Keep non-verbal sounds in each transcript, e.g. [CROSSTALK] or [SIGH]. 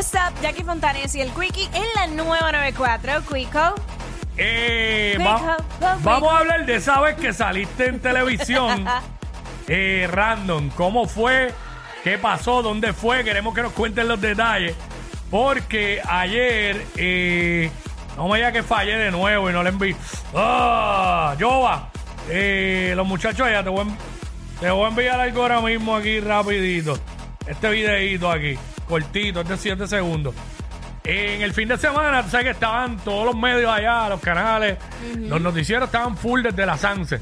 What's up, Jackie Fontanes y el Quickie en la nueva 94. Quico. Eh, va- go vamos a hablar de esa vez que saliste en televisión. [LAUGHS] eh, random. ¿Cómo fue? ¿Qué pasó? ¿Dónde fue? Queremos que nos cuenten los detalles. Porque ayer, eh, no me diga que fallé de nuevo y no le envié. ¡Ah! Jova, eh, los muchachos allá, te voy, a, te voy a enviar algo ahora mismo aquí rapidito. Este videito aquí, cortito, es de 7 segundos. En el fin de semana, tú sabes que estaban todos los medios allá, los canales, los noticieros estaban full desde las 11.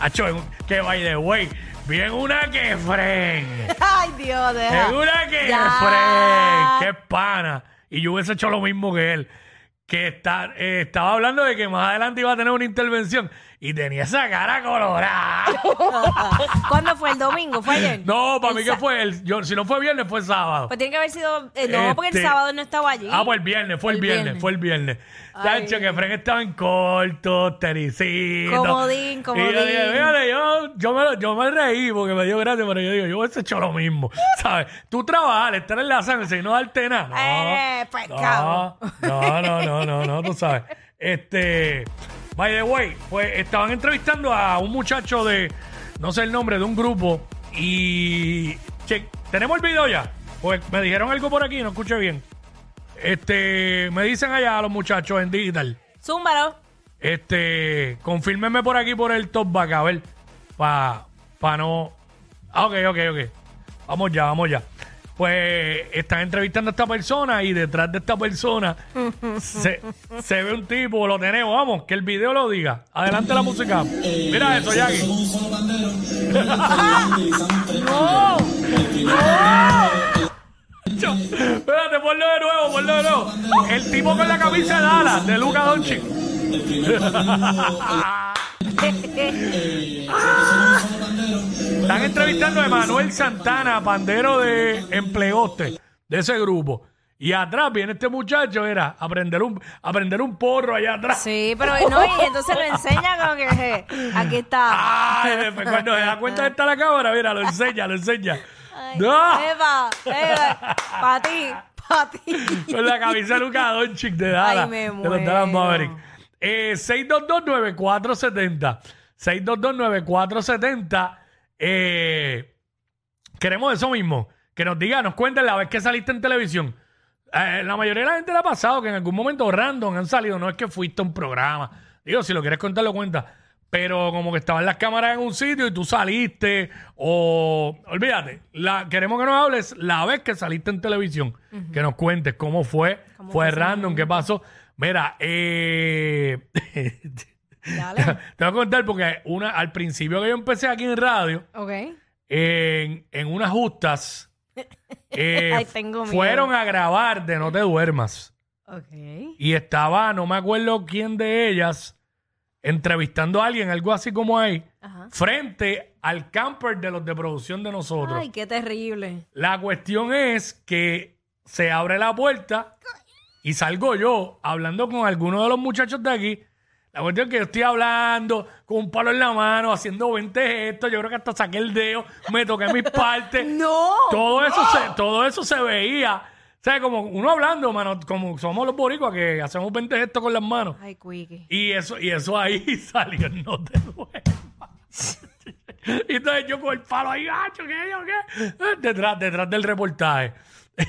Hacho, que by the way, bien una que fren. [LAUGHS] Ay, Dios, deja. Es una que Ya. fren. Qué pana. Y yo hubiese hecho lo mismo que él. Que está, eh, estaba hablando de que más adelante iba a tener una intervención y tenía esa cara colorada. [LAUGHS] ¿Cuándo fue? ¿El domingo? ¿Fue ayer? No, para mí que fue el, yo, si no fue viernes, fue sábado. Pues tiene que haber sido. eh, no, porque el Este- sábado no estaba allí. Ah, pues el viernes, fue el, El viernes, viernes. fue el viernes. Ay. Tacho, que Fren estaba en corto, tericito. Comodín, Y comodín. yo dije, fíjate, yo, yo, me, yo me reí porque me dio gracia, pero yo digo, yo hubiese hecho lo mismo, [LAUGHS] ¿sabes? Tú trabajar, estar en la sangre y no darte nada. No, Eh, pescado. No, no, no, no, no, tú sabes. Este, by the way, pues estaban entrevistando a un muchacho de, no sé el nombre, de un grupo y... Che, ¿tenemos el video ya? Pues me dijeron algo por aquí, no escuché bien. Este, me dicen allá los muchachos en digital. Zúmbalo. Este, confírmenme por aquí por el top back, a ver, para pa no. Ah, ok, ok, ok. Vamos ya, vamos ya. Pues están entrevistando a esta persona y detrás de esta persona se, ve un tipo, lo tenemos, vamos, que el video lo diga. Adelante la música. Mira eso, Jackie. ¡No! [LAUGHS] Yo- Espérate, ponlo de nuevo, ponlo de nuevo. El tipo con la camisa de Dallas, de Luca Doncic. [LAUGHS] [LAUGHS] Están entrevistando a Emanuel Santana, pandero de empleoste de ese grupo. Y atrás viene este muchacho, era a prender un, a prender un porro allá atrás. Sí, pero no, y entonces lo enseña como que aquí está. Ay, después cuando se da cuenta que está la cámara, mira, lo enseña, lo enseña. Ay, ¡No! Eva, Eva, para ti, para ti. Con la camisa de Luca Doncic de Dallas. Ay, me de los Dallas muero. Mavericks. Eh, 6229470. 6229470. Eh, queremos eso mismo. Que nos diga, nos cuenten la vez que saliste en televisión. Eh, la mayoría de la gente le ha pasado que en algún momento random han salido. No es que fuiste a un programa. Digo, si lo quieres contar, lo cuenta. Pero como que estaban las cámaras en un sitio y tú saliste. O. Olvídate. La, queremos que nos hables la vez que saliste en televisión. Que nos cuentes cómo fue. ¿Cómo fue fue ese random, qué pasó. Mira, eh. [LAUGHS] Dale. [LAUGHS] Te voy a contar porque una, al principio que yo empecé aquí en radio, Ok. en, en unas justas, [LAUGHS] eh, Ay, tengo miedo. fueron a grabar de No Te Duermas. Ok. Y estaba, no me acuerdo quién de ellas, entrevistando a alguien, algo así como ahí, Ajá. frente al camper de los de producción de nosotros. Ay, qué terrible. La cuestión es que se abre la puerta y salgo yo hablando con alguno de los muchachos de aquí. La cuestión es que yo estoy hablando con un palo en la mano, haciendo 20 gestos. Yo creo que hasta saqué el dedo, me toqué mis [LAUGHS] partes. No. Todo eso, se, todo eso se veía. O sea, como uno hablando, mano, como somos los boricuas que hacemos 20 gestos con las manos. Ay, Quickie. Y eso, y eso ahí [LAUGHS] salió, no te duermas. [LAUGHS] y entonces yo con el palo ahí, gacho, ¿qué? yo qué? Detrás, detrás del reportaje.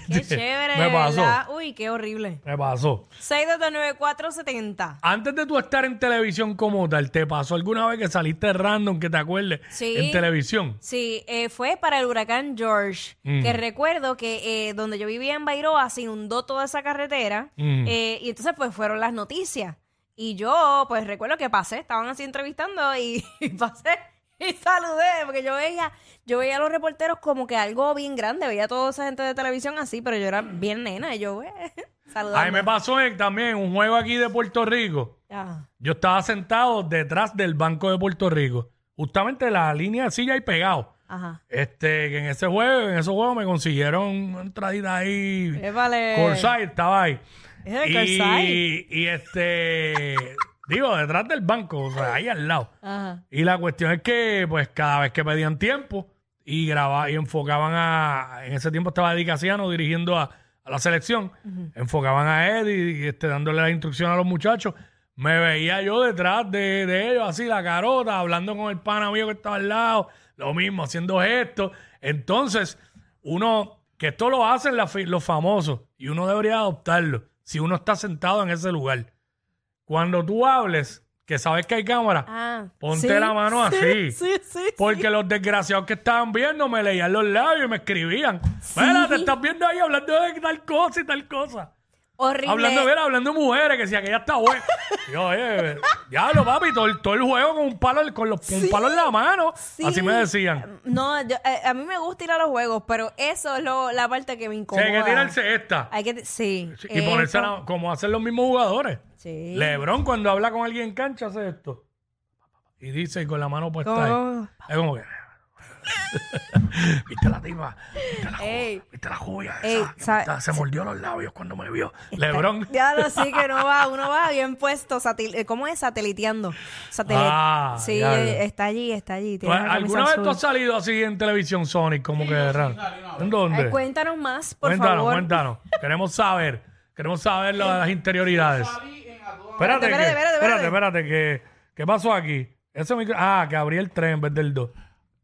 Qué chévere. Me pasó. ¿verdad? Uy, qué horrible. Me pasó. 6229470. Antes de tú estar en televisión como tal, ¿te pasó alguna vez que saliste random que te acuerdes Sí. en televisión? Sí, eh, fue para el huracán George, Mm. que recuerdo que eh, donde yo vivía en Bairoa se inundó toda esa carretera Mm. eh, y entonces pues fueron las noticias. Y yo pues recuerdo que pasé, estaban así entrevistando y, y [LAUGHS] pasé [LAUGHS] y saludé porque yo veía, yo veía a los reporteros como que algo bien grande, veía a toda esa gente de televisión así, pero yo era bien nena y yo eh, [LAUGHS] saludando. A mí me pasó en- también un juego aquí de Puerto Rico. Ah, Yo estaba sentado detrás del Banco de Puerto Rico, justamente la línea de silla y pegado. ajá. Este, que en ese juego, en esos juegos me consiguieron una entradita ahí. Épale. Corsair estaba ahí. Corsair. Y, y este, digo, detrás del banco, o sea, ahí al lado. Ajá. Y la cuestión es que, pues, cada vez que pedían tiempo y grababan y enfocaban a. En ese tiempo estaba Eddie Casiano dirigiendo a, a la selección, enfocaban a Eddie y este, dándole la instrucción a los muchachos. Me veía yo detrás de, de ellos, así la carota, hablando con el pana mío que estaba al lado, lo mismo, haciendo gestos. Entonces, uno, que esto lo hacen la los famosos, y uno debería adoptarlo si uno está sentado en ese lugar. Cuando tú hables, que sabes que hay cámara, Ah, Ponte sí, la mano [LAUGHS] así. Sí, sí. porque los desgraciados que estaban viendo me leían los labios y me escribían. Mira, te estás viendo ahí hablando de tal cosa y tal cosa. Horrible. Hablando, mira, hablando de mujeres, que decía que ya está buena. [LAUGHS] Y yo, oye, diablo, papi, todo el, todo el juego con un palo, con los, un palo en la mano. Sí. Así me decían. No, yo- eh, a mí me gusta ir a los juegos, pero eso es lo, la parte que me Sí, incomoda. hay que tirarse esta. Hay que, sí. Y ponerse la- como hacen los mismos jugadores. Sí. Lebron, cuando habla con alguien en cancha, hace esto. Y dice con la mano puesta ahí. ¿Cómo? Es como que. [LAUGHS] ¿Viste la tipa? ¿Viste la, está- se mordió los labios cuando me vio. Lebron. [LAUGHS] Ya lo sí que no va, uno va bien puesto, satil- eh, ¿cómo es? Sateliteando. Sateli- Ah, sí, ya, eh, está allí, está allí. ¿Tú- tiene la ¿Alguna vez tú has salido así en televisión Sonic? Como que raro. ¿En dónde? Ay, cuéntanos más, por cuéntanos, favor. cuéntanos. Queremos saber. Queremos saber lo- las interioridades. Espérate, Espérate, que- espérate, espérate, espérate, espérate, que, ¿qué pasó aquí? Ese micro- ah, que abrí el tren en vez del 2.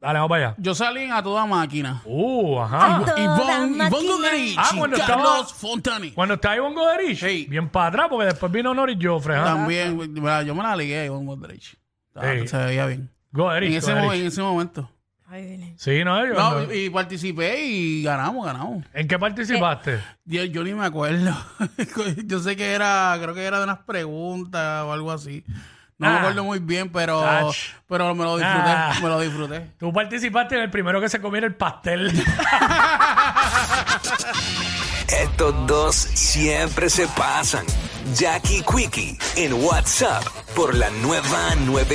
Dale, vamos para allá. Yo salí en a toda máquina. Uh, ajá. Toda Ivonne, máquina. Ivonne Goderich Ah, y cuando estaba- Carlos Fontani. Cuando está Ivonne Goderich, Sí. bien para atrás, porque después vino Nori Joffre. ajá. También, ¿verdad? yo me la ligué Ivonne Goderich. Ah, Sí. Se veía bien. Goderich, En ese, Goderich. mo- en ese momento. Ay, Belén. Sí, no, yo No, no. y participé y ganamos, ganamos. ¿En qué participaste? Yo, yo ni me acuerdo. [LAUGHS] yo sé que era, creo que era de unas preguntas o algo así. No Ah. me acuerdo muy bien, pero, Ach. pero me lo disfruté. Ah. Me lo disfruté. Tú participaste en el primero que se comiera el pastel. [LAUGHS] Estos dos siempre se pasan. Jackie Quickie en WhatsApp por la nueva 9.